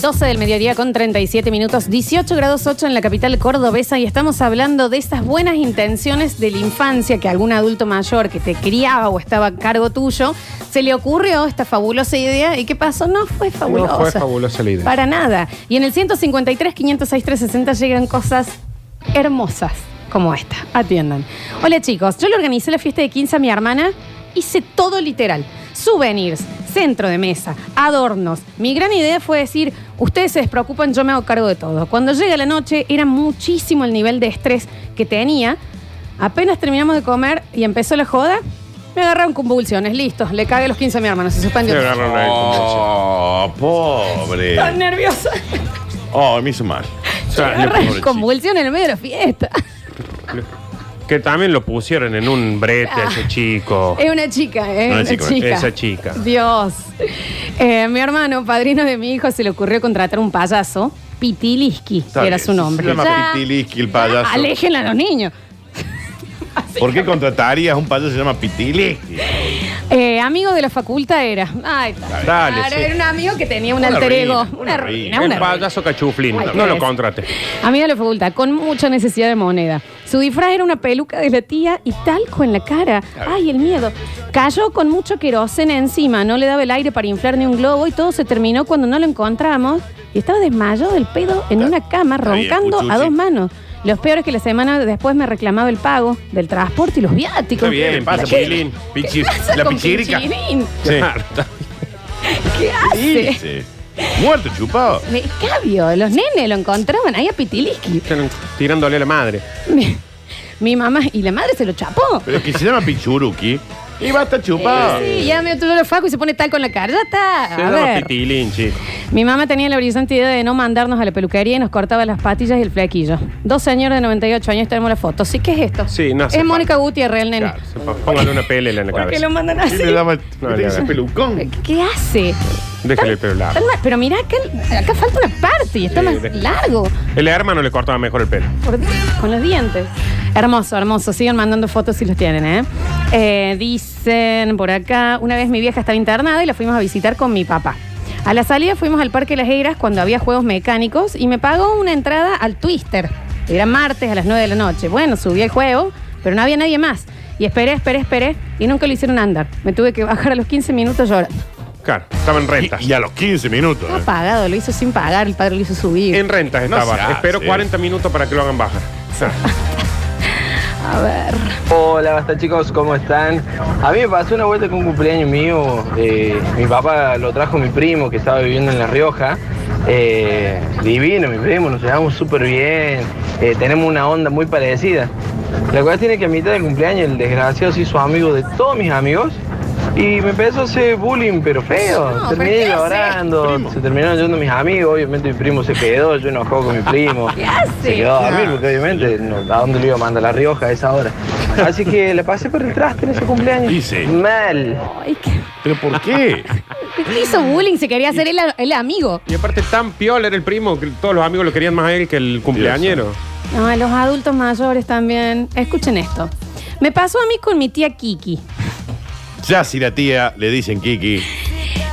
12 del mediodía con 37 minutos, 18 grados 8 en la capital cordobesa y estamos hablando de esas buenas intenciones de la infancia que algún adulto mayor que te criaba o estaba a cargo tuyo se le ocurrió esta fabulosa idea y ¿qué pasó? No fue fabulosa. No fue fabulosa la idea. Para nada. Y en el 153, 506, 360 llegan cosas hermosas como esta. Atiendan. Hola chicos, yo le organicé la fiesta de 15 a mi hermana, hice todo literal. Souvenirs, centro de mesa, adornos. Mi gran idea fue decir, ustedes se despreocupan, yo me hago cargo de todo. Cuando llega la noche era muchísimo el nivel de estrés que tenía. Apenas terminamos de comer y empezó la joda, me agarraron convulsiones, listo. Le cagué los 15 a mi hermano, se suspendió. Me agarraron ahí, Oh, pobre. Tan nerviosa. Oh, me hizo mal. Me agarraron convulsiones en el medio de la fiesta. que también lo pusieron en un brete a ese chico. Es una chica, ¿eh? Una chica. Esa chica. Dios. Eh, mi hermano, padrino de mi hijo, se le ocurrió contratar un payaso, Pitiliski, Está que era bien, su nombre. Se llama Ya, Pitiliski el payaso. Alejen a los niños. ¿Por qué contratarías un payaso que se llama Pitiliski? Eh, amigo de la facultad era. Ay. Dale, Claro, sí. era un amigo que tenía un Una alter ego. ruina, Una una ruina, ruina. una Un ruina. payaso cachuflín. Ay, No ¿qué lo es? contrate. Amigo de la facultad, con mucha necesidad de moneda. Su disfraz era una peluca de la tía y talco en la cara. Ay, el miedo. Cayó con mucho queroseno encima, no le daba el aire para inflar ni un globo y todo se terminó cuando no lo encontramos y estaba desmayado del pedo en una cama, roncando a dos manos. Los peores que la semana después me reclamaba el pago del transporte y los viáticos. Está bien, ¿Qué pasa. Pichilín? La pichirica. Sí. ¿Qué hace? Sí. Muerto, chupado. Me cabio, los nenes lo encontraban ahí a Pitiliski. bien. Tirándole a la madre. Mi, mi mamá y la madre se lo chapó. Pero que se llama Pichuruki. Y va a estar chupado. Sí, ya me otro lo faco y se pone tal con la cara. Ya está. Se A llama ver. Pitilín, chico. Mi mamá tenía la brillante idea de no mandarnos a la peluquería y nos cortaba las patillas y el flequillo. Dos señores de 98 años tenemos la foto. ¿Sí qué es esto? Sí, no hace Es Mónica. Gutiérrez, el nene. Claro, se po- Póngale una pelela en la ¿Por qué cabeza. lo mandan ¿Qué así? le daba No, ¿qué ya ese ve. pelucón? ¿Qué hace? Déjale el pelo largo. Pero mira, acá, acá falta una parte y está Sí, más largo. El hermano le cortaba mejor el pelo. Por Dios, con los dientes. Hermoso, hermoso. Sigan mandando fotos si los tienen, ¿eh? Eh, Dicen por acá, una vez mi vieja estaba internada y la fuimos a visitar con mi papá. A la salida fuimos al Parque Las Heras cuando había juegos mecánicos y me pagó una entrada al Twister. Era martes a las 9 de la noche. Bueno, subí el juego, pero no había nadie más. Y esperé, esperé, esperé y nunca lo hicieron andar. Me tuve que bajar a los 15 minutos llorando. Claro, estaba en rentas. Y, y a los 15 minutos. Estaba ¿eh? pagado, lo hizo sin pagar, el padre lo hizo subir. En rentas No estaba. se hace. Espero 40 minutos para que lo hagan bajar. A ver. Hola, basta chicos, ¿cómo están? A mí me pasó una vuelta con un cumpleaños mío. eh, mi papá lo trajo mi primo que estaba viviendo en La Rioja. Eh, divino, mi primo, nos llevamos súper bien. eh, tenemos una onda muy parecida. La cuestión es que a mitad del cumpleaños el desgraciado se hizo amigo de todos mis amigos. Y me empezó a hacer bullying, pero feo. No, ¿pero Terminé hace? llorando, se terminaron yendo mis amigos. Obviamente mi primo se quedó, yo enojado con mi primo. ¿Qué hace? Se quedó a dormir porque obviamente no, a dónde le iba a mandar La Rioja a esa hora. Así que le pasé por el traste en ese cumpleaños. Dice. Mal. Ay, qué- ¿Pero por qué? Hizo bullying, se quería hacer el, el amigo. Y aparte tan piola era el primo que todos los amigos lo querían más a él que el cumpleañero. No, a los adultos mayores también. Escuchen esto. Me pasó a mí con mi tía Kiki. Ya si la tía le dicen Kiki.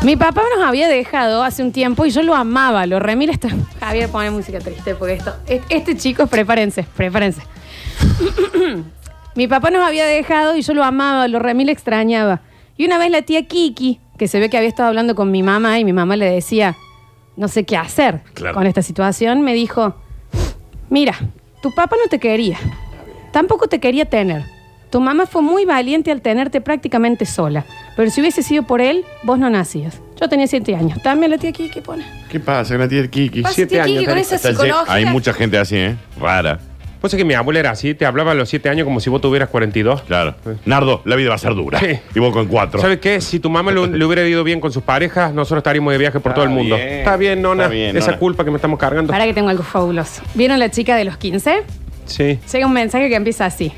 Mi papá nos había dejado hace un tiempo y yo lo amaba, lo remil está. Javier, pone música triste porque esto. es- Este chicos, prepárense, prepárense. Mi papá nos había dejado y yo lo amaba, lo remil extrañaba. Y una vez la tía Kiki, que se ve que había estado hablando con mi mamá y mi mamá le decía, no sé qué hacer Claro. con esta situación, me dijo, mira, tu papá no te quería, tampoco te quería tener. Tu mamá fue muy valiente al tenerte prácticamente sola, pero si hubiese sido por él, vos no nacías. Yo tenía siete años. También la tía Kiki pone. ¿Qué pasa con la tía Kiki? Pasa, siete tía años, Kiki, con esa psicología. Hay mucha gente así, ¿eh? Rara. Pues es que mi abuela era así, te hablaba a los 7 años como si vos tuvieras 42. Claro. Nardo, la vida va a ser dura. Sí. Y vos con cuatro. ¿Sabes qué? Si tu mamá lo- le hubiera ido bien con sus parejas, nosotros estaríamos de viaje por Está todo el mundo. bien. Está bien, nona. Está bien, Esa nona. culpa que me estamos cargando. Para que tengo algo fabuloso. ¿Vieron la chica de los 15? Sí. Llega un mensaje que empieza así.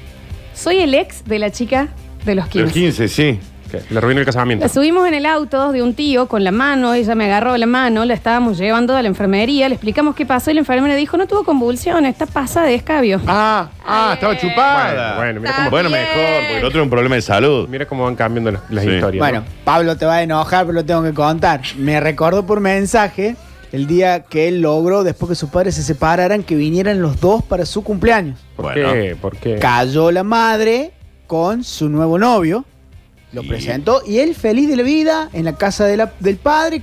Soy el ex de la chica de los Los 15. 15, sí. ¿Qué? Le arruinó el casamiento. La subimos en el auto de un tío con la mano, ella me agarró la mano, la estábamos llevando a la enfermería, le explicamos qué pasó y la enfermera dijo, no tuvo convulsiones, está pasada de escabio. Ah, ah, estaba chupada. Bueno, bueno, mira cómo, Bueno, mejor, porque el otro es un problema de salud. mira cómo van cambiando las, las Sí. historias. Bueno, ¿no? Pablo te va a enojar, pero lo tengo que contar. Me recordó por mensaje el día que él logró, después que sus padres se separaran, que vinieran los dos para su cumpleaños. ¿Por Bueno. qué? ¿Por qué? Cayó la madre con su nuevo novio, lo presentó y él feliz de la vida en la casa de la- del padre,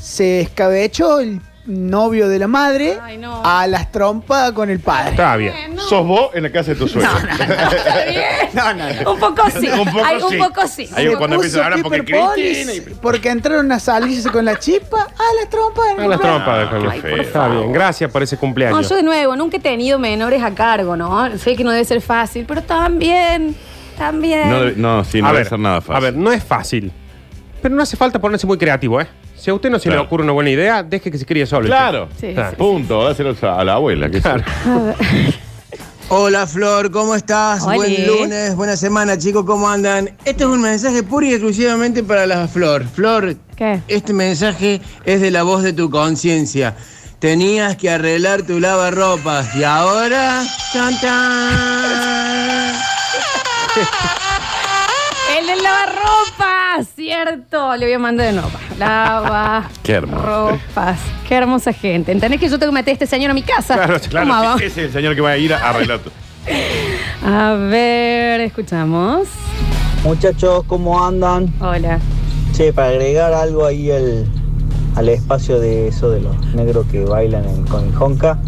se escabechó el novio de la madre Ay, no. a las trompas con el padre. Está bien. Sos vos en la casa de tu suegro. Está bien. No, no, no. Un poco sí. Un poco Ay, sí. un poco sí. Ahí cuando poco- empieza a hablar porque Cristina y- porque entraron a salirse con la chispa a las trompas. A las trompas de Ay, feo. Está bien. Gracias por ese No, cumpleaños. yo de nuevo, nunca he tenido menores a cargo, ¿no? Sé que no debe ser fácil, pero también, también. No, no, sí, no a debe ver, ser nada fácil. A ver, no es fácil. Pero no hace falta ponerse muy creativo, ¿eh? Si a usted no se Claro. le ocurre una buena idea, deje que se críe solo. Claro. Sí, Claro. sí. Punto. Dáselo a la abuela. Que Claro. Hola Flor, ¿cómo estás? Hola. Buen lunes, buena semana chicos, ¿cómo andan? Este es un mensaje puro y exclusivamente para la Flor. Flor, ¿Qué? este mensaje es de la voz de tu conciencia. Tenías que arreglar tu lavarropas y ahora... ¡Tan, tan! El del lavarropas, cierto. Le voy a mandar de nuevo. Lava. Qué hermoso. Ropas. Qué hermosa gente. ¿Entendés que yo tengo que meter a este señor a mi casa? Claro, Claro, ¿Cómo sí, va? ese es el señor que va a ir a arreglar tu. A ver, escuchamos. Muchachos, ¿cómo andan? Hola. Che, para agregar algo ahí al, al espacio de eso de los negros que bailan en, con el Honka,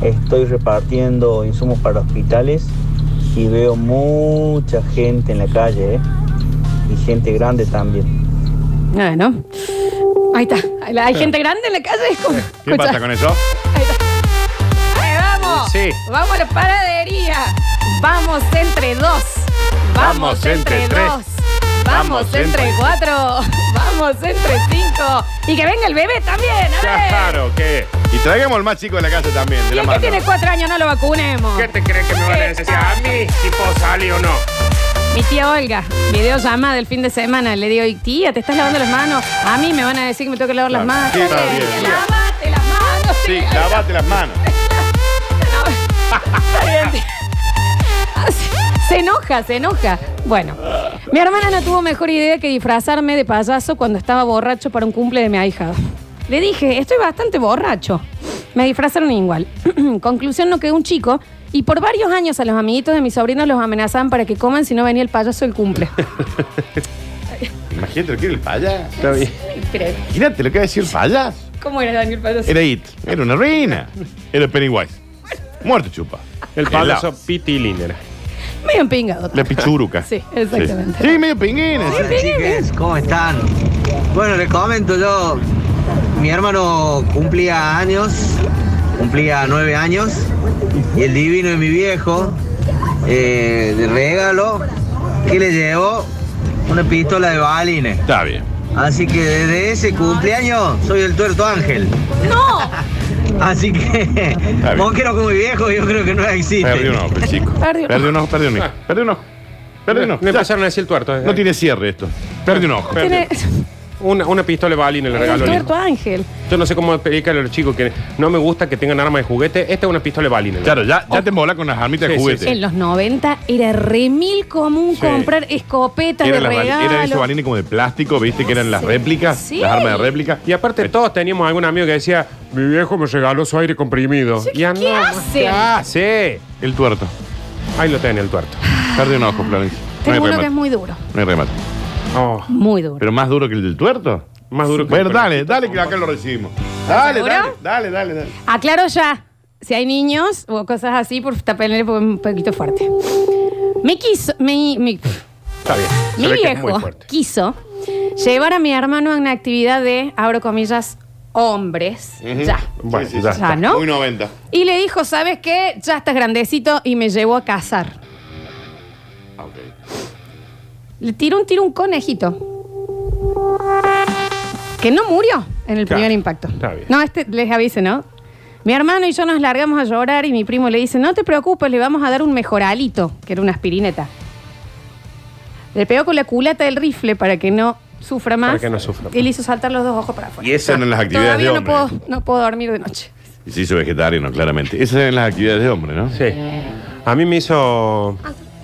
estoy repartiendo insumos para hospitales y veo mucha gente en la calle, ¿eh? Y gente grande también. Bueno. Ahí está. Hay, gente grande en la calle. ¿Cómo? ¿Qué Escucha. pasa con eso? Ahí está. Ahí vamos. Sí. Vamos a la panadería. Vamos entre dos. Vamos, Vamos entre, entre tres. dos. Vamos, Vamos entre, entre- cuatro. Vamos entre cinco. Y que venga el bebé también. A ver. Claro, ¿qué? Y traigamos al más chico de la casa también. De Y la el que mano. tiene cuatro años no lo vacunemos. ¿Qué te crees que me van a decir a mí si puedo salir o no? Mi tía Olga, videollamada del fin de semana, le digo, "Y tía, ¿te estás lavando las manos? A mí me van a decir que me tengo que lavar las manos. Sí, está bien. Lávate las manos. Sí, tía. lavate las manos. Se enoja, se enoja. Bueno, mi hermana no tuvo mejor idea que disfrazarme de payaso cuando estaba borracho para un cumple de mi ahijado. Le dije, estoy bastante borracho. Me disfrazaron igual. Conclusión, no quedó un chico y por varios años a los amiguitos de mis sobrinos los amenazaban para que coman si no venía el payaso del cumple. Imagínate lo que era el payaso. Está bien. Imagínate lo que iba a decir el payaso. ¿Cómo era Daniel Payaso? Era It. Era una reina. Era Pennywise. Muerto chupa. El payaso Pitilín era. Medio empingado. La pichuruca. Sí, exactamente. Sí, medio pinguín. Hola chiques, ¿cómo están? Bueno, les comento yo, mi hermano cumplía años, cumplía nueve años, y el divino de mi viejo, eh, de regalo, que le llevó una pistola de balines. Está bien. Así que desde ese cumpleaños soy el tuerto ángel. ¡No! Así que, no como mi viejo, yo creo que no existe. Perdió un ojo, el chico. Perdió un Perdió un ojo, perdió un ojo. Perdió un ojo. Perdió un ojo. Ya. empezaron a decir el tuerto. eh. No tiene cierre esto. Perdió un ojo. Tiene Una, una pistola de balín le el regaló. el hijo. tuerto ángel. Yo no sé cómo explicarle a los chicos que no me gusta que tengan armas de juguete. Esta es una pistola de balín. Claro, ya, ya te embola con las armitas de Sí, sí, juguete. En los 90 era remil común Sí. comprar escopetas Eran de las regalo. eran esos balines como de plástico, viste, que eran las Sí. réplicas, Sí. las armas de réplica. Y aparte todos teníamos algún amigo que decía, mi viejo me regaló su aire comprimido. ¿qué no, hacen? ¿Qué hace? El tuerto. Ahí lo tiene el tuerto. Perdió un ojo, Florencia. No hay Tengo uno que remate. es muy duro. No hay remate. Oh, Muy duro. ¿Pero más duro que el del tuerto? más duro que Bueno, el dale, dale, que acá lo recibimos. Dale, seguro? dale, dale, dale, dale. Aclaro ya. Si hay niños o cosas así, por tapenle un poquito fuerte. Me quiso. Está bien. Mi que viejo quiso llevar a mi hermano a una actividad de, abro comillas, hombres. Ya. Bueno, Sí, sí, ya sí. ¿no? Muy 90. Y le dijo, ¿sabes qué? Ya estás grandecito y me llevó a cazar. Ah, ok. Le tiró un tiro un conejito. Que no murió en el Claro, primer impacto. está bien. No, este les avise, ¿no? Mi hermano y yo nos largamos a llorar y mi primo le dice, no te preocupes, le vamos a dar un mejoralito, que era una aspirineta. Le pegó con la culata del rifle para que no sufra más. Para que no sufra. Y le hizo saltar los dos ojos para afuera. Y esas eran las actividades Todavía de no hombre. puedo, no puedo dormir de noche. Y se hizo vegetariano, claramente. Esas eran las actividades de hombre, ¿no? Sí. A mí me hizo.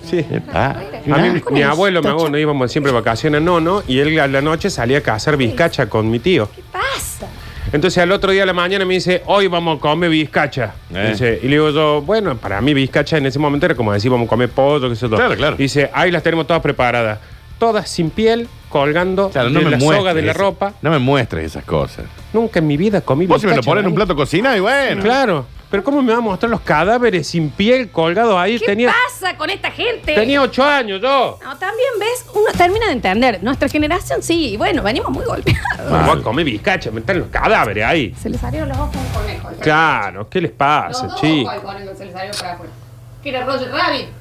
Sí. Ah, A mí, mi abuelo, mi abuelo, íbamos siempre de vacaciones, no, no, y él a la noche salía a cazar vizcacha con mi tío. ¿Qué pasa? Entonces al otro día de la mañana me dice, hoy vamos a comer bizcacha. Eh. Dice, y le digo yo, bueno, para mí bizcacha en ese momento era como decir, vamos a comer pollo, qué sé yo. Claro, claro. Dice, ahí las tenemos todas preparadas. Todas sin piel, colgando Claro, no de me la muestres. soga de la esa- ropa. No me muestres esas cosas. Nunca en mi vida comí Vos si me lo bizcacha, pones en un plato de cocina y bueno. Claro. Pero ¿cómo me va a mostrar los cadáveres sin piel colgados ahí? ¿Qué tenía, pasa con esta gente? tenía ocho años yo. No, también ves, uno termina de entender. Nuestra generación sí, bueno, venimos muy golpeados. Vamos a comer bizcacha, me están los cadáveres ahí. Se les salieron los ojos con conejo. Claro, ¿qué les pasa, chicos? se les salió para afuera. Que era Roger Rabbit.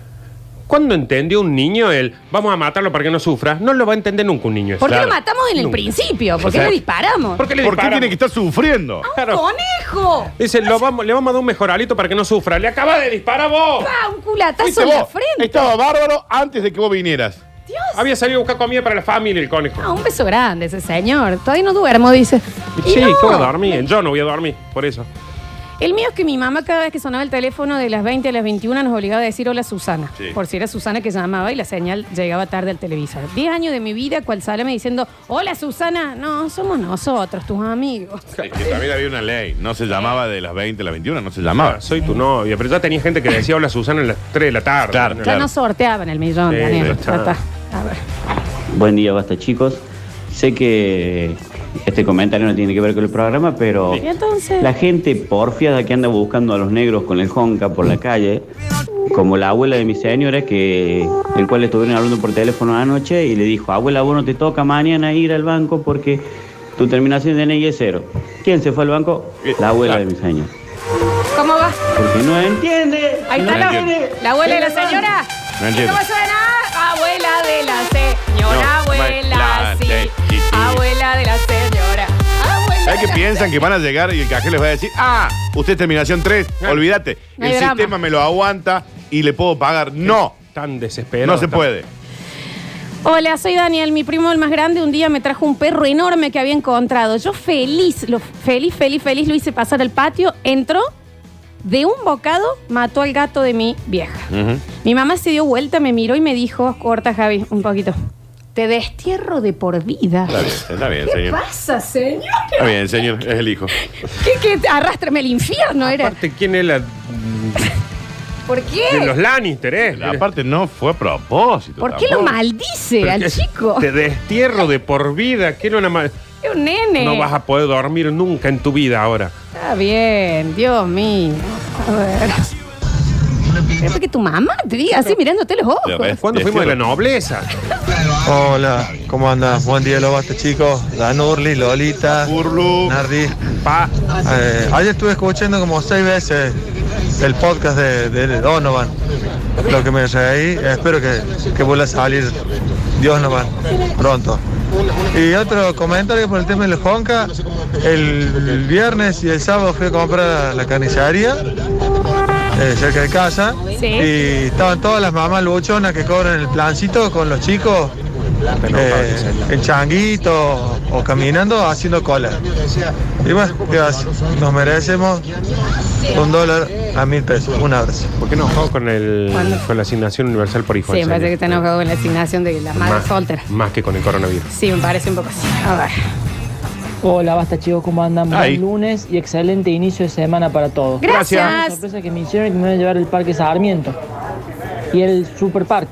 ¿Cuándo entendió un niño el vamos a matarlo para que no sufra? No lo va a entender nunca un niño. eso. ¿Por qué Claro. lo matamos en el Nunca. principio? ¿Por qué O sea, le disparamos? ¿Por qué le ¿Por qué disparamos? tiene que estar sufriendo? Claro. ¡Conejo! Dice, lo vamos, le vamos a dar un mejoralito para que no sufra. Le acaba de disparar vos. ¡Pa! Un culatazo Fuiste en la vos. frente. Estaba bárbaro antes de que vos vinieras. Dios. Había salido a buscar comida para la familia el conejo. Ah, un beso grande ese señor. Todavía no duermo, dice. Y Sí, no. ¿qué voy a dormir? Yo no voy a dormir, por eso. El mío es que mi mamá cada vez que sonaba el teléfono de las 20 a las 21 nos obligaba a decir hola Susana. Sí. Por si era Susana que llamaba y la señal llegaba tarde al televisor. 10 años de mi vida, cual me diciendo hola Susana. No, somos nosotros, tus amigos. Que también había una ley. No se llamaba de las 20 a las 21, no se llamaba. Soy tu novia. Pero ya tenía gente que decía hola Susana a las 3 de la tarde. Claro, Ya claro. no sorteaban el millón, Sí, Daniel. ya Ya está. está. A ver. Buen día, basta chicos. Sé que este comentario no tiene que ver con el programa, pero Y entonces. la gente porfiada que anda buscando a los negros con el honka por la calle, como la abuela de mi señora, que el cual estuvieron hablando por teléfono anoche y le dijo, abuela, vos no te toca mañana ir al banco porque tu terminación de DNI es cero. ¿Quién se fue al banco? La abuela de mi señora. ¿Cómo va? Porque no entiende. Ahí no está la, entiende. la abuela de la señora. No entiendo. ¿Cómo suena? Abuela de la señora, No, abuela, la sí. Abuela de la señora. Abuela ¿Sabes de que piensan que van a llegar y el cajero les va a decir, ah, usted es terminación 3, Ah. olvídate, No hay el drama. sistema me lo aguanta y le puedo pagar? No, Tan desesperado. no se puede. Hola, soy Daniel. Mi primo, el más grande, un día me trajo un perro enorme que había encontrado. Yo feliz, lo, feliz, feliz, feliz, lo hice pasar al patio. Entró, de un bocado, mató al gato de mi vieja. Mi mamá se dio vuelta, me miró y me dijo, corta Javi, un poquito. Te destierro de por vida. Está bien, está bien, ¿Qué señor. pasa, señor? Está bien, señor, es el hijo. ¿Qué, qué? Arrástrame al infierno, era. Aparte, ¿quién es la. ¿Por de qué? los Lannister, eh? Aparte no fue a propósito. ¿Por qué lo tampoco. maldice al chico? Te destierro de por vida. Que no, ma- Es un nene. no vas a poder dormir nunca en tu vida ahora. Está bien, Dios mío. A ver. Es que tu mamá te diga así mirándote los ojos. Ya ves. ¿Cuándo fuimos de la nobleza? Hola, ¿cómo andas? Buen día, lo basta chicos. Danurli, Lolita, Burlu. Nardi. Pa. Eh, ayer estuve escuchando como seis veces el podcast de, de Donovan. Lo que me reí, espero que, que vuelva a salir Donovan pronto. Y otro comentario por el tema del Honka. El, el viernes y el sábado fui a comprar a la carnicería eh, cerca de casa. Sí. Y estaban todas las mamás luchonas que cobran el plancito con los chicos eh, en changuito o caminando haciendo cola. Y bueno. Nos merecemos un dólar a mil pesos. Un abrazo. ¿Por qué no juego con, el, ¿Cuándo? con la asignación universal por hijo? Sí, me parece que está enojado con la asignación de la madre más, soltera. Más que con el coronavirus. Sí, me parece un poco así. A ver. Hola, basta chicos, ¿cómo andan? Ahí. Buen lunes y excelente inicio de semana para todos. Una Gracias. sorpresa que me hicieron y que me iban a llevar el Parque Sarmiento y el Super Park.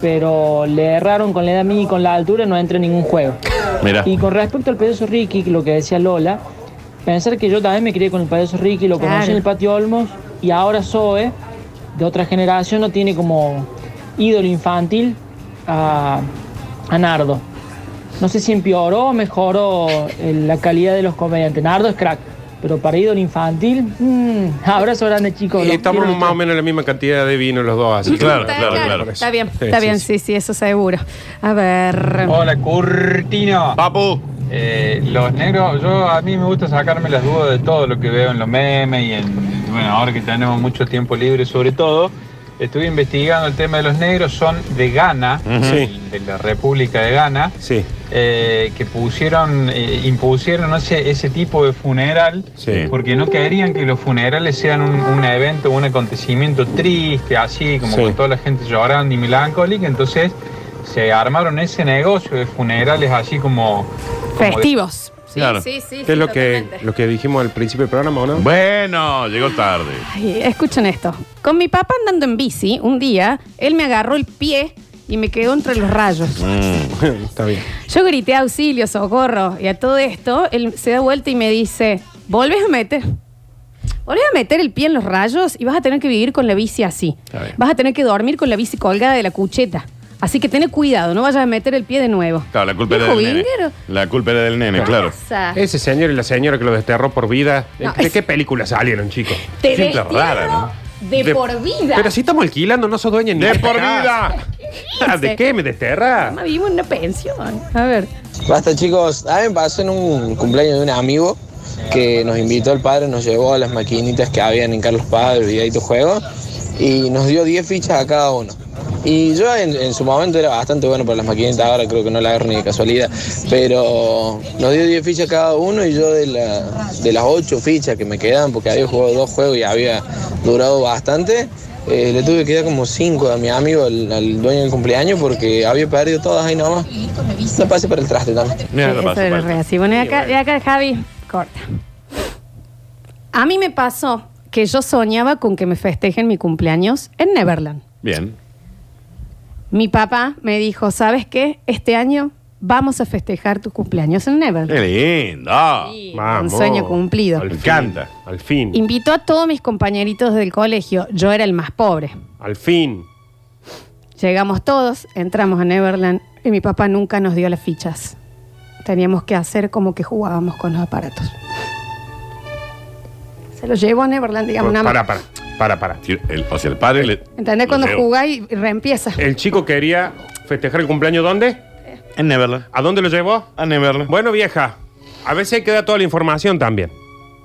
Pero le erraron con la edad mía y con la altura, no entra en ningún juego. Mira. Y con respecto al payaso Ricky, lo que decía Lola, pensar que yo también me crié con el payaso Ricky, lo Claro. conocí en el patio Olmos y ahora Zoe, de otra generación, no tiene como ídolo infantil a, a Nardo. No sé si empeoró o mejoró eh, la calidad de los comediantes. Nardo es crack, pero para ídolo infantil, mm, abrazo grande chicos. Y estamos más o menos en la misma cantidad de vino los dos, así Claro, claro, claro. claro. Está bien, Sí, está sí, bien, sí. sí, sí, eso seguro. A ver. Hola, Curtino. Papu. Eh, los negros, yo a mí me gusta sacarme las dudas de todo lo que veo en los memes y en, bueno, ahora que tenemos mucho tiempo libre sobre todo, estuve investigando el tema de los negros, son de Ghana. Sí. de la República de Ghana, Sí, eh, que pusieron, eh, impusieron ese, ese tipo de funeral sí. porque no querían que los funerales sean un, un evento, un acontecimiento triste, así como Sí. con toda la gente llorando y melancólica, entonces se armaron ese negocio de funerales así como... como de- Sí, sí, sí. ¿Qué sí, es lo que, totalmente. lo que dijimos al principio del programa, o no? Bueno, llegó tarde. Ay, escuchen esto. Con mi papá andando en bici, un día, él me agarró el pie y me quedó entre los rayos. Mm. Está bien. Yo grité auxilio, socorro. Y a todo esto, él se da vuelta y me dice, volvés a meter. Volvés a meter el pie en los rayos y vas a tener que vivir con la bici así. Está bien. Vas a tener que dormir con la bici colgada de la cucheta. Así que ten cuidado, no vayas a meter el pie de nuevo. Claro, la culpa era del nene. vinguero. La culpa era del nene, claro. Pasa. Ese señor y la señora que lo desterró por vida. ¿De, No, de es- qué película salieron, chicos? Te rara, ¿no? de, De- por vida. Pero si estamos alquilando, no sos dueña ni ¡De esta por casa. vida! Ah, ¿De qué me desterra? Además, vivimos en una pensión. A ver. Basta chicos, a mí me pasó en un cumpleaños de un amigo que nos invitó el padre, nos llevó a las maquinitas que habían en Carlos Paz, el videito juego, y nos dio 10 fichas a cada uno. Y yo en, en su momento era bastante bueno para las maquinitas, ahora creo que no la agarro ni de casualidad, pero nos dio 10 fichas cada uno y yo de, la- de las 8 fichas que me quedaban, porque había jugado dos juegos y había durado bastante, eh, le tuve que dar como 5 a mi amigo, al, al dueño del cumpleaños, porque había perdido todas ahí nomás. No pase para el traste también. Mira, la paso. re así. Bueno, y acá, y acá Javi, corta. A mí me pasó que yo soñaba con que me festejen mi cumpleaños en Neverland. Bien. Mi papá me dijo, ¿sabes qué? Este año vamos a festejar tu cumpleaños en Neverland. Qué lindo. Sí, Vamos. un sueño cumplido. Al Me encanta. Al fin. Invitó a todos mis compañeritos del colegio. Yo era el más pobre. Al fin. Llegamos todos, entramos a Neverland y mi papá nunca nos dio las fichas. Teníamos que hacer como que jugábamos con los aparatos. Se los llevó a Neverland, digamos, nada más. Para, para, para, para. El- o sea, el padre le. ¿Entendés? lo Cuando jugáis y reempieza. El chico quería festejar el cumpleaños ¿dónde? En Neverland. ¿A dónde lo llevó? A Neverland. Bueno, vieja, a veces hay que dar toda la información también.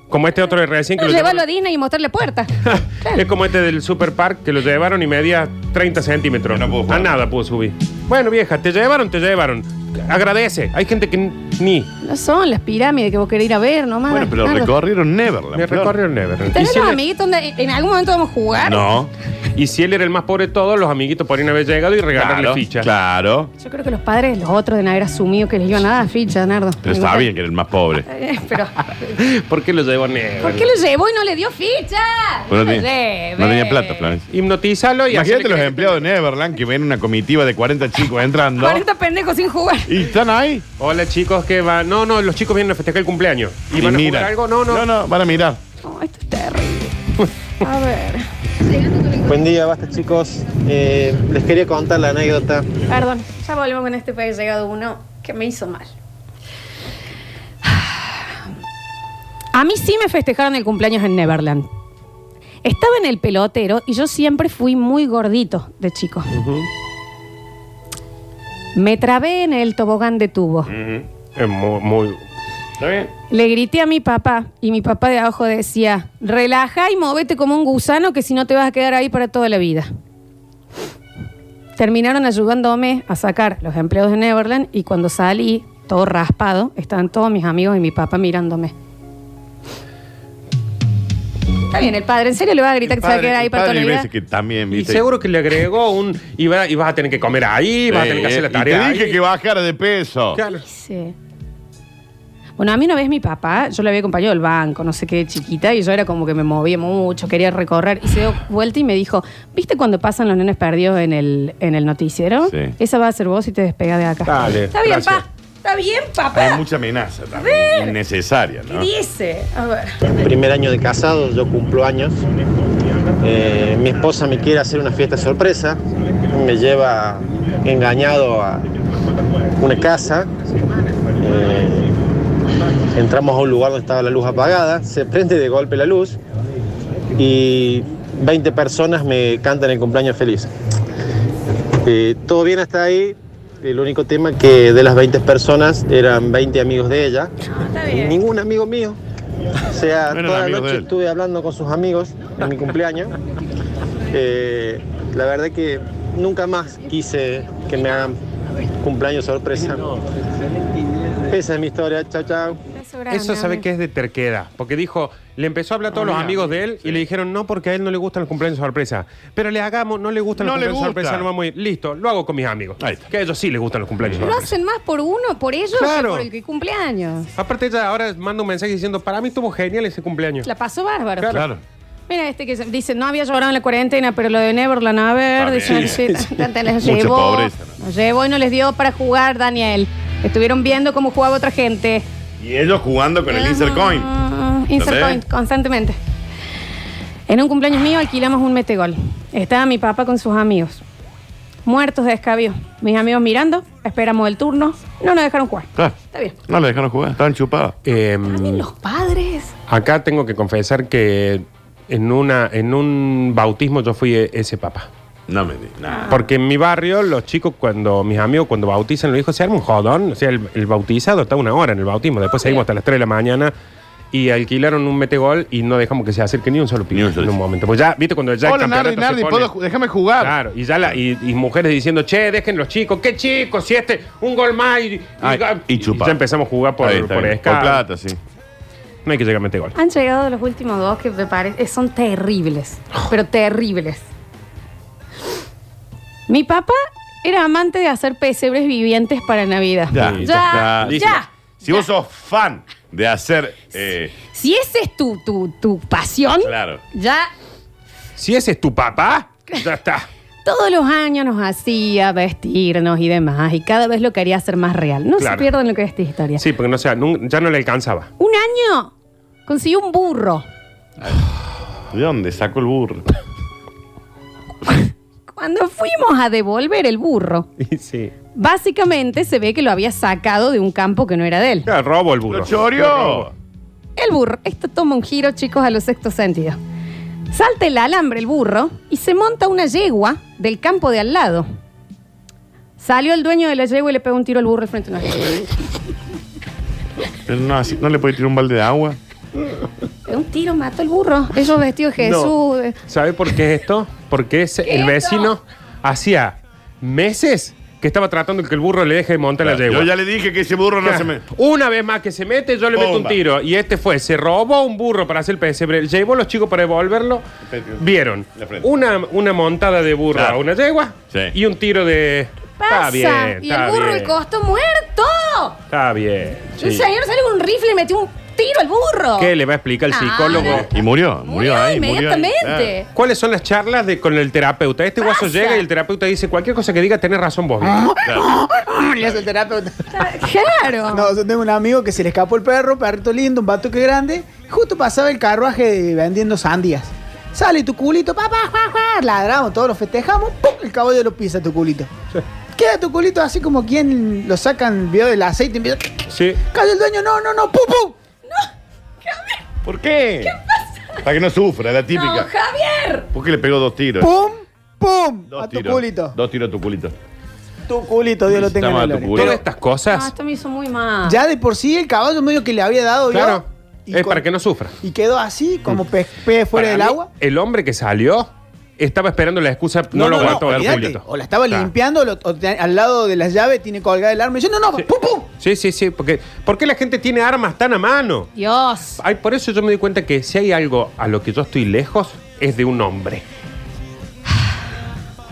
Como este otro de recién que Pero lo llevarlo a llevaron. Disney y mostrarle puerta. Es como este del Super Park que lo llevaron y medía 30 centímetros. No pudo a nada pudo subir. Bueno, vieja, te llevaron, te llevaron. Agradece. Hay gente que ni. No son las pirámides que vos querés ir a ver nomás. Bueno, pero recorrieron Neverland. Me Flor. recorrió. Y ¿Tenés si, los él, amiguitos donde en algún momento vamos a jugar? No. y si él era el más pobre de todos, los amiguitos podrían haber llegado y regalarle Claro, fichas. claro. Yo creo que los padres, los otros, deben haber asumido que les iban a dar ficha, Nardo. Pero Igual. sabían que era el más pobre. Eh, Pero, ¿Por qué lo llevó a Neverland? ¿por qué lo llevó y no le dio ficha? Pues no, Lo tenía, lleve. no tenía plata, Florencia. Hipnotizalo y Imagínate hacerle los que- empleados de Neverland que ven una comitiva de 40 chicos entrando 40 pendejos sin jugar. Y están ahí. Hola chicos, que van? No, no, los chicos vienen a festejar el cumpleaños. ¿Y, van a miran. jugar algo? No, no. No, no, van a mirar. No, esto es terrible. A ver. Buen día, basta chicos. Eh, les quería contar la anécdota. Perdón, ya volvemos con este país llegado uno que me hizo mal. A mí sí me festejaron el cumpleaños en Neverland. Estaba en el pelotero y yo siempre fui muy gordito de chico. Me trabé en el tobogán de tubo. Ujú. Es muy, muy- ¿Está bien? Le grité a mi papá y mi papá de abajo decía, relaja y móvete como un gusano que si no te vas a quedar ahí para toda la vida. Terminaron ayudándome a sacar los empleados de Neverland y cuando salí, todo raspado, estaban todos mis amigos y mi papá mirándome. Está bien, el padre, ¿en serio le va a gritar que se va a quedar ahí el para toda la hay vida? veces que también, Y ¿viste? seguro que le agregó un. Y, va- y vas a tener que comer ahí, vas a tener que hacer la tarea. Y te dije ahí. que bajara de peso. Claro. Sí. Bueno, a mí una vez mi papá, yo le había acompañado al banco, no sé qué, chiquita, y yo era como que me movía mucho, quería recorrer, y se dio vuelta y me dijo, ¿viste cuando pasan los nenes perdidos en el, en el noticiero? Sí. Esa va a ser vos y te despegas de acá. Dale, Está bien, gracias. pa. Está bien, Hay papá. mucha amenaza también, ver. innecesaria, ¿Qué ¿no? dice? A ver. Primer año de casado, yo cumplo años. Eh, mi esposa me quiere hacer una fiesta sorpresa. Me lleva engañado a una casa. Eh, entramos a un lugar donde estaba la luz apagada. Se prende de golpe la luz y 20 personas me cantan el cumpleaños feliz. Eh, todo bien hasta ahí. El único tema que de las 20 personas eran 20 amigos de ella. Está bien. ningún amigo mío. O sea, toda la noche estuve hablando con sus amigos en mi cumpleaños. Eh, la verdad que nunca más quise que me hagan cumpleaños sorpresa. Esa es mi historia. Chao, chao. Eso sabe que es de terquedad. Porque dijo, le empezó a hablar a todos los amigos de él y le dijeron, no, porque a él no le gustan los cumpleaños sorpresa. Pero le hagamos, no le gustan No los le cumpleaños gusta. sorpresa, no vamos a ir. Listo, lo hago con mis amigos. Que a ellos sí les gustan los cumpleaños Lo sorpresa. hacen más por uno, por ellos, Claro. que por el que cumpleaños. Aparte ella ahora manda un mensaje diciendo, para mí estuvo genial ese cumpleaños. La pasó bárbaro. Claro. Mira, este que se- dice, no había llorado en la cuarentena, pero lo de Neverland, a ver, dice, Sí, sí, tanta les Mucha llevó. pobreza, Nos llevó y no les dio para jugar, Daniel. Estuvieron viendo cómo jugaba otra gente. Y ellos jugando con el insert coin. Ah, insert ¿Entendés? point, constantemente. En un cumpleaños mío alquilamos un metegol. Estaba mi papá con sus amigos. Muertos de escabio. Mis amigos mirando, esperamos el turno. No nos dejaron jugar. Claro. Está bien. No le dejaron jugar, estaban chupados. Em, Los padres. acá tengo que confesar que en, una, en un bautismo yo fui e- ese papá. No me digas. nada. Porque en mi barrio, los chicos, cuando mis amigos, cuando bautizan, los hijos, se arma un jodón. O sea, el, el bautizado está una hora en el bautismo. Después seguimos hasta las 3 de la mañana y alquilaron un metegol y no dejamos que se acerque ni un solo pibe en un momento. Pues ya, viste, cuando ya el Hola, Nardi, campeonato se Nardi, pone- ¿puedo déjame jugar. Claro, y ya la, y, y mujeres diciendo, che, dejen los chicos, qué chicos, si este, un gol más y, y- Ay, y chupar. ya empezamos a jugar por, Está escala. Por plata, sí. No hay que llegar a meter gol. Han llegado los últimos dos que me parece son terribles, pero terribles. Mi papá era amante de hacer pesebres vivientes para Navidad. Ya, ya, listo. ya. Si vos sos fan de hacer. eh, Si esa es tu, tu, tu pasión, claro. ya Si ese es tu papá, ya está. todos los años nos hacía vestirnos y demás, y cada vez lo quería hacer más real. No Claro. se pierdan lo que es esta historia. Sí, porque no sea, nun- ya no le alcanzaba. Un año consiguió un burro. ¿De dónde sacó el burro? Cuando fuimos a devolver el burro, Y sí. básicamente se ve que lo había sacado de un campo que no era de él. Ya, robo el burro. ¡Lo choreó! El burro, esto toma un giro, chicos, a los sexto sentido. Salta el alambre el burro y se monta una yegua del campo de al lado. Salió el dueño de la yegua y le pegó un tiro al burro al frente de una Pero no, así, ¿no le puede tirar un balde de agua? Un tiro mató al burro. Ellos vestidos de Jesús. No. ¿Sabe por qué es esto? Porque es el vecino hacía meses que estaba tratando de que el burro le deje de montar la yegua. Yo ya le dije que ese burro no se me. Una vez más que se mete, yo le meto un Bomba. tiro. Y este fue, se robó un burro para hacer el pesebre, llevó a los chicos para devolverlo. Vieron La frente. una, una montada de burro Claro. a una yegua Sí. y un tiro de. Pasa. Está bien, y está el burro bien. el costo muerto. Está bien. El sí. señor sale con un rifle y metió un tiro al burro. ¿Qué le va a explicar el Ah, psicólogo? Y murió, murió, Murió ahí. murió ahí. inmediatamente. ¿Cuáles son las charlas de, con el terapeuta? Este guaso Pasa. llega y el terapeuta dice: cualquier cosa que diga, tenés razón vos. Claro. Le hace el terapeuta. Claro. No, yo tengo un amigo que se le escapó el perro, perrito lindo, un vato que grande. y Justo pasaba el carruaje vendiendo sandías. Sale tu culito, papá, juá, juá, ladramos, todos lo festejamos, ¡pum! el caballo lo pisa tu culito. Queda tu culito así como quien lo sacan, vio del aceite y empieza. Sí. Cae el dueño, no, no, no, pum, pum. ¿Por qué? ¿Qué pasa? Para que no sufra, la No, típica. Javier. ¿Por qué le pegó dos tiros? Pum, pum, Dos a tu culito. Dos tiros a tu culito. Tu culito, Dios lo tenga en gloria. Todas estas No, cosas, esto me hizo muy mal. Ya de por sí el caballo medio que le había dado yo, claro, y es con- para que no sufra. y quedó así, como pez, pez fuera Para del mí, agua. El hombre que salió estaba esperando la excusa, no, lo aguantó el. Julito. O la estaba Claro. limpiando, lo- o te- al lado de las llaves tiene colgada el arma. Y yo, no, no, pum, pum. Sí, sí, sí. Porque, ¿Por qué la gente tiene armas tan a mano? Dios. Ay, por eso yo me di cuenta que si hay algo a lo que yo estoy lejos, es de un hombre.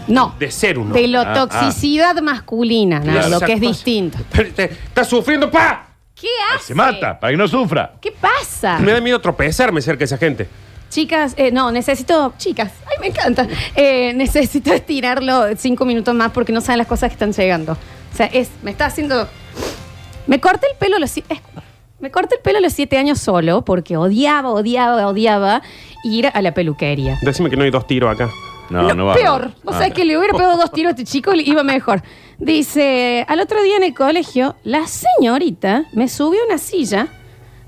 No. De ser un hombre. De la Ah, toxicidad masculina, ¿no? Claro. lo que es distinto. Pero te- Está sufriendo, ¡pa! ¿Qué hace? Se mata, para que no sufra. ¿Qué pasa? Me da miedo tropezarme cerca de esa gente. Chicas, eh, no, necesito. Chicas, ay, me encanta. Eh, necesito estirarlo cinco minutos más porque no saben las cosas que están llegando. O sea, es, me está haciendo. Me corté el pelo a los si- Me corté el pelo a los siete años solo porque odiaba, odiaba, odiaba ir a la peluquería. Decime que no hay dos tiros acá. No, no, va. Peor. O Ah. sea, que le hubiera pegado dos tiros a este chico, le iba mejor. Dice, al otro día en el colegio, la señorita me subió a una silla,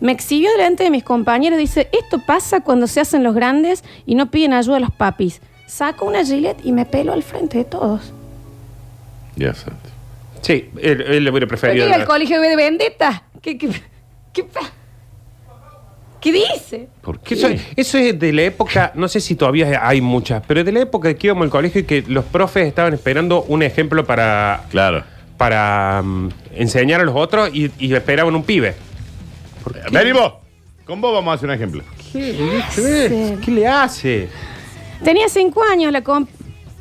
me exhibió delante de mis compañeros, dice, esto pasa cuando se hacen los grandes y no piden ayuda a los papis. Saco una gilet y me pelo al frente de todos. Ya sé. Sí, él, él le hubiera ¿Por qué preferido. iba al colegio de vendetta? ¿Qué, qué, qué, pa- ¿Qué dice? ¿Por Que Eso, eso es de la época, no sé si todavía hay muchas, pero es de la época que íbamos al colegio y que los profes estaban esperando un ejemplo para, Claro. para mm, enseñar a los otros y, y esperaban un pibe. Vení vos. Con vos vamos a hacer un ejemplo. hace? ¿Qué le hace? Tenía cinco años la comp...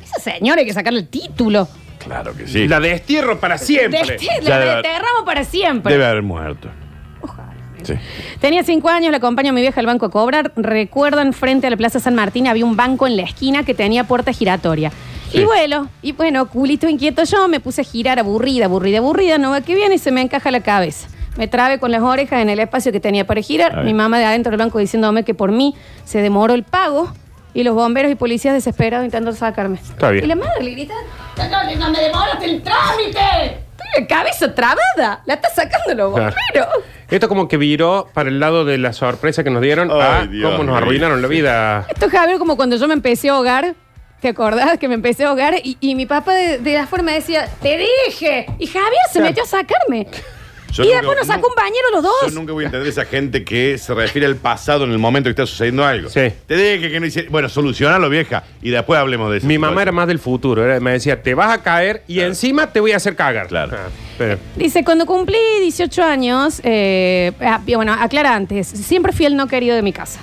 Esa señora hay que sacarle el título. Claro que sí. La destierro para siempre. Desti- la debe- desterramos para siempre. Debe haber muerto. Sí. Tenía cinco años, le acompaño a mi vieja al banco a cobrar. Recuerdan, frente a la Plaza San Martín había un banco en la esquina que tenía puerta giratoria. Sí. Y bueno, y bueno, culito inquieto yo, me puse a girar aburrida, aburrida, aburrida, no va que viene y se me encaja la cabeza. Me trabe con las orejas en el espacio que tenía para girar. Mi mamá de adentro del banco diciéndome que por mí se demoró el pago y los bomberos y policías desesperados intentando sacarme. Está bien. Y la madre le grita, no, no, no me demoraste el trámite. La cabeza trabada. La está sacando los Claro. bomberos. Esto como que viró para el lado de la sorpresa que nos dieron a Ay, Dios cómo nos arruinaron la vida. Esto, Javier, como cuando yo me empecé a ahogar. ¿Te acordás que me empecé a ahogar? Y, y mi papá de, de la forma decía, te dije. Y Javier se Claro. metió a sacarme. Yo y nunca- después nos sacó nu- un bañero los Yo dos. nunca voy a entender esa gente que se refiere al pasado en el momento que está sucediendo algo. Sí. Te dije que no hice. Bueno, solucionalo, vieja. Y después hablemos de eso. Mi mamá era más del futuro. era- me decía, te vas a caer y encima te voy a hacer cagar. Claro. Ah, pero- Dice, cuando cumplí 18 años, eh, ah, bueno, aclara antes, siempre fui el no querido de mi casa.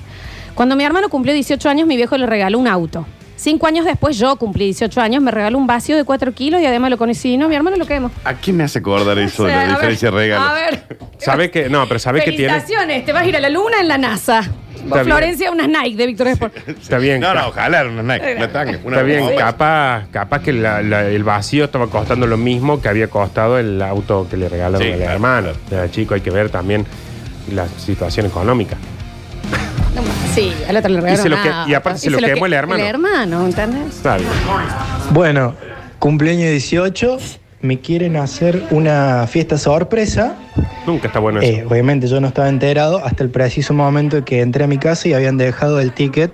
Cuando mi hermano cumplió 18 años, mi viejo le regaló un auto. Cinco años después, yo cumplí 18 años, me regaló un vacío de 4 kilos y además lo conocí. No, mi hermano lo quemo. ¿A quién me hace acordar eso de O sea, la a diferencia de regalos? A ver, ¿Sabe que No, pero ¿sabe que tiene? felicitaciones, te vas a ir a la luna en la NASA. Bien. Florencia, unas Nike de Víctor Sport. Está bien. No, no, ojalá era una Nike, una tanga. Una Está bien, capaz, capaz que la- la- el vacío estaba costando lo mismo que había costado el auto que le regalaron Sí, al claro, hermano. Chico, hay que ver también la situación económica. Sí, al otro le regalaron se lo que- nada. y aparte se lo quemó el hermano. El hermano, ¿entendés? Está bien. Bueno, cumpleaños 18, me quieren hacer una fiesta sorpresa. Nunca está bueno eso. Eh, obviamente yo no estaba enterado hasta el preciso momento que entré a mi casa y habían dejado el ticket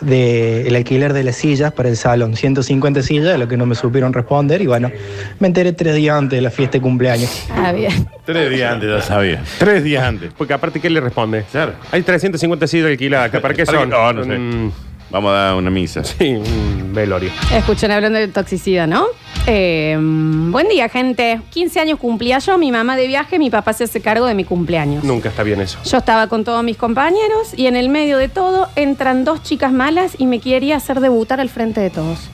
del alquiler de las sillas para el salón, 150 sillas, a lo que no me supieron responder y bueno, me enteré tres días antes de la fiesta de cumpleaños. Ah, bien. Tres días antes, ya sabía. Tres días antes. Porque aparte, ¿qué le responde? Claro. Hay 350 sillas alquiladas. ¿Para qué ¿Para son? No, no sé. Mm, Vamos a dar una misa. sí, un velorio. Escuchan hablando de toxicidad, ¿no? Eh, buen día, gente. 15 años cumplía yo, mi mamá de viaje, mi papá se hace cargo de mi cumpleaños. Nunca está bien eso. Yo estaba con todos mis compañeros y en el medio de todo entran dos chicas malas y me quería hacer debutar al frente de todos.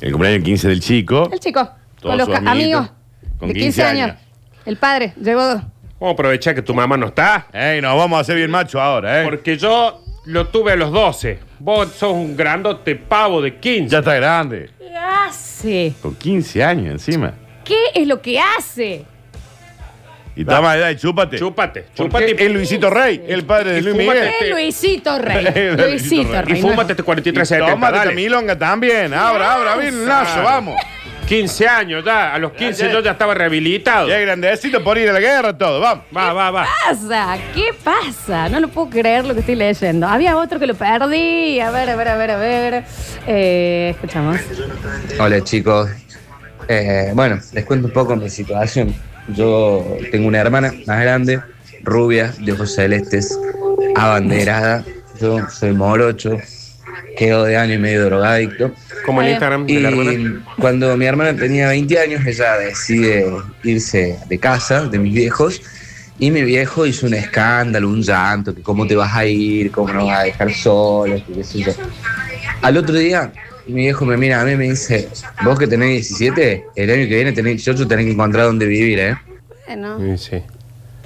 El cumpleaños 15 del chico. El chico, Todos con los amiguitos, amigos con de 15 15 años. años. El padre llegó. Vamos a aprovechar que tu mamá no está. Ey, nos vamos a hacer bien macho ahora, ¿eh? Porque yo lo tuve a los 12. Vos sos un grandote pavo de 15. Ya está grande. ¿Qué hace? Con 15 años encima. ¿Qué es lo que hace? Y está más edad y chúpate. Chúpate, chúpate. Es Luisito Rey, el padre de Y Luis fúmate Miguel. Es Luisito Rey. Luisito Rey. Y fúmate este 4370. Tómate dale. esta milonga también. Abra, abra, bien el lazo, vamos. 15 años ya. A los 15 Ya, ya. yo ya estaba rehabilitado. Ya grandecito por ir a la guerra, todo, vamos. Va, va, va. pasa? ¿Qué pasa? No lo puedo creer lo que estoy leyendo. Había otro que lo perdí. A ver, a ver, a ver, a ver. Eh, escuchamos. Hola chicos. Eh, bueno, les cuento un poco mi situación. Yo tengo una hermana más grande, rubia, de ojos celestes, abanderada. Yo soy morocho, quedo de año y medio drogadicto. Como el Instagram de Y la hermana. cuando mi hermana tenía 20 años, ella decide irse de casa, de mis viejos, y mi viejo hizo un escándalo, un llanto, que cómo te vas a ir, cómo nos vas a dejar qué sé yo. Al otro día, mi viejo me mira a mí y me dice, vos que tenés 17, el año que viene tenés 18, tenés que encontrar dónde vivir, ¿eh? Bueno, sí.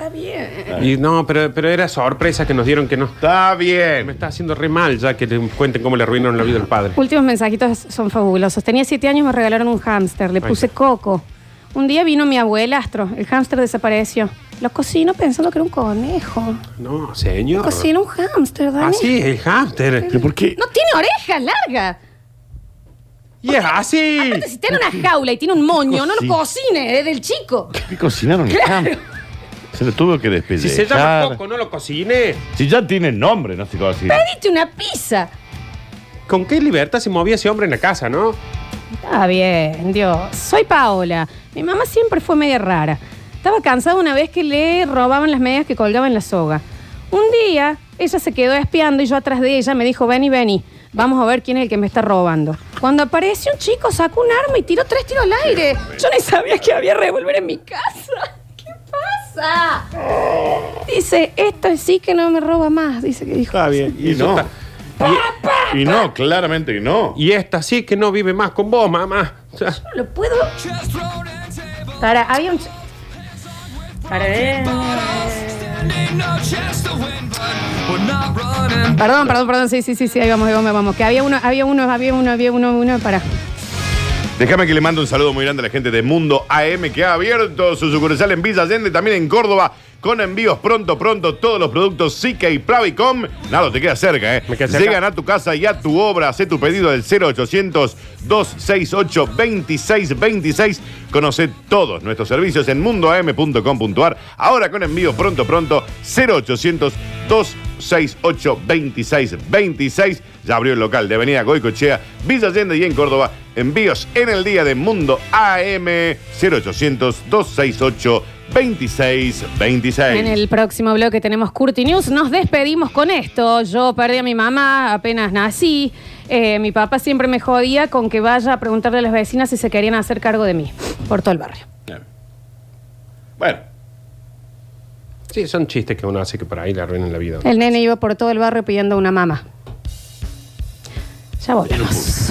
Está bien. Y no, pero, pero era sorpresa que nos dieron que no. Está bien. Me está haciendo re mal ya que te cuenten cómo le arruinaron la vida al padre. Últimos mensajitos son fabulosos. Tenía siete años, me regalaron un hámster. Le Ahí puse está. coco. Un día vino mi abuelastro. El hámster desapareció. Lo cocino pensando que era un conejo. No, señor. Cocino un hámster, Dani. Así, el hámster. ¿Pero por qué? No tiene orejas largas. Y es así. Aparte, si tiene una jaula y tiene un moño, no lo Cocina. cocine, es del chico. ¿Qué cocinaron el Claro. Se lo tuvo que Si se llama. Coco, no lo cocine. Si ya tiene nombre, no se cocina. Pediste una pizza. ¿Con qué libertad se movía ese hombre en la casa, no? Está bien, Dios. Soy Paola. Mi mamá siempre fue media rara. Estaba cansada una vez que le robaban las medias que colgaban en la soga. Un día, ella se quedó espiando y yo atrás de ella me dijo, vení, vení. Vamos a ver quién es el que me está robando. Cuando aparece un chico, sacó un arma y tiró tres tiros al aire. Yo ni sabía que había revólver en mi casa. Dice, esto sí que no me roba más. Dice que dijo. Está bien. Y no. Y, y no, claramente que no. Y esta sí que no vive más con vos, mamá. O sea, No lo puedo. Para, había un. Para. eh. Perdón, perdón, perdón. Sí, sí, sí, sí. Ahí vamos, ahí vamos, ahí vamos. Que había uno, había uno, había uno, había uno, uno. Para. Déjame que le mande un saludo muy grande a la gente de Mundo AM que ha abierto su sucursal en Villa Allende, también en Córdoba, con envíos pronto, pronto, todos los productos Zika y Pravicom. Nada, te queda cerca, ¿eh? Queda cerca. Llegan a tu casa y a tu obra. Haz tu pedido del 0800-268-2626. Conoce todos nuestros servicios en mundoam.com.ar. Ahora con envíos pronto, pronto, 0800-268-2626. Ya abrió el local de Avenida Goicochea, Villa Allende y en Córdoba. Envíos en el día de Mundo AM 0800-268-2626. En el próximo bloque tenemos Curti News. Nos despedimos con esto. Yo perdí a mi mamá apenas nací. Eh, mi papá siempre me jodía con que vaya a preguntarle a las vecinas si se querían hacer cargo de mí. Por todo el barrio. Bueno. Sí, son chistes que uno hace que por ahí le arruinan la vida. El nene iba por todo el barrio pidiendo una mamá. Ya volvemos.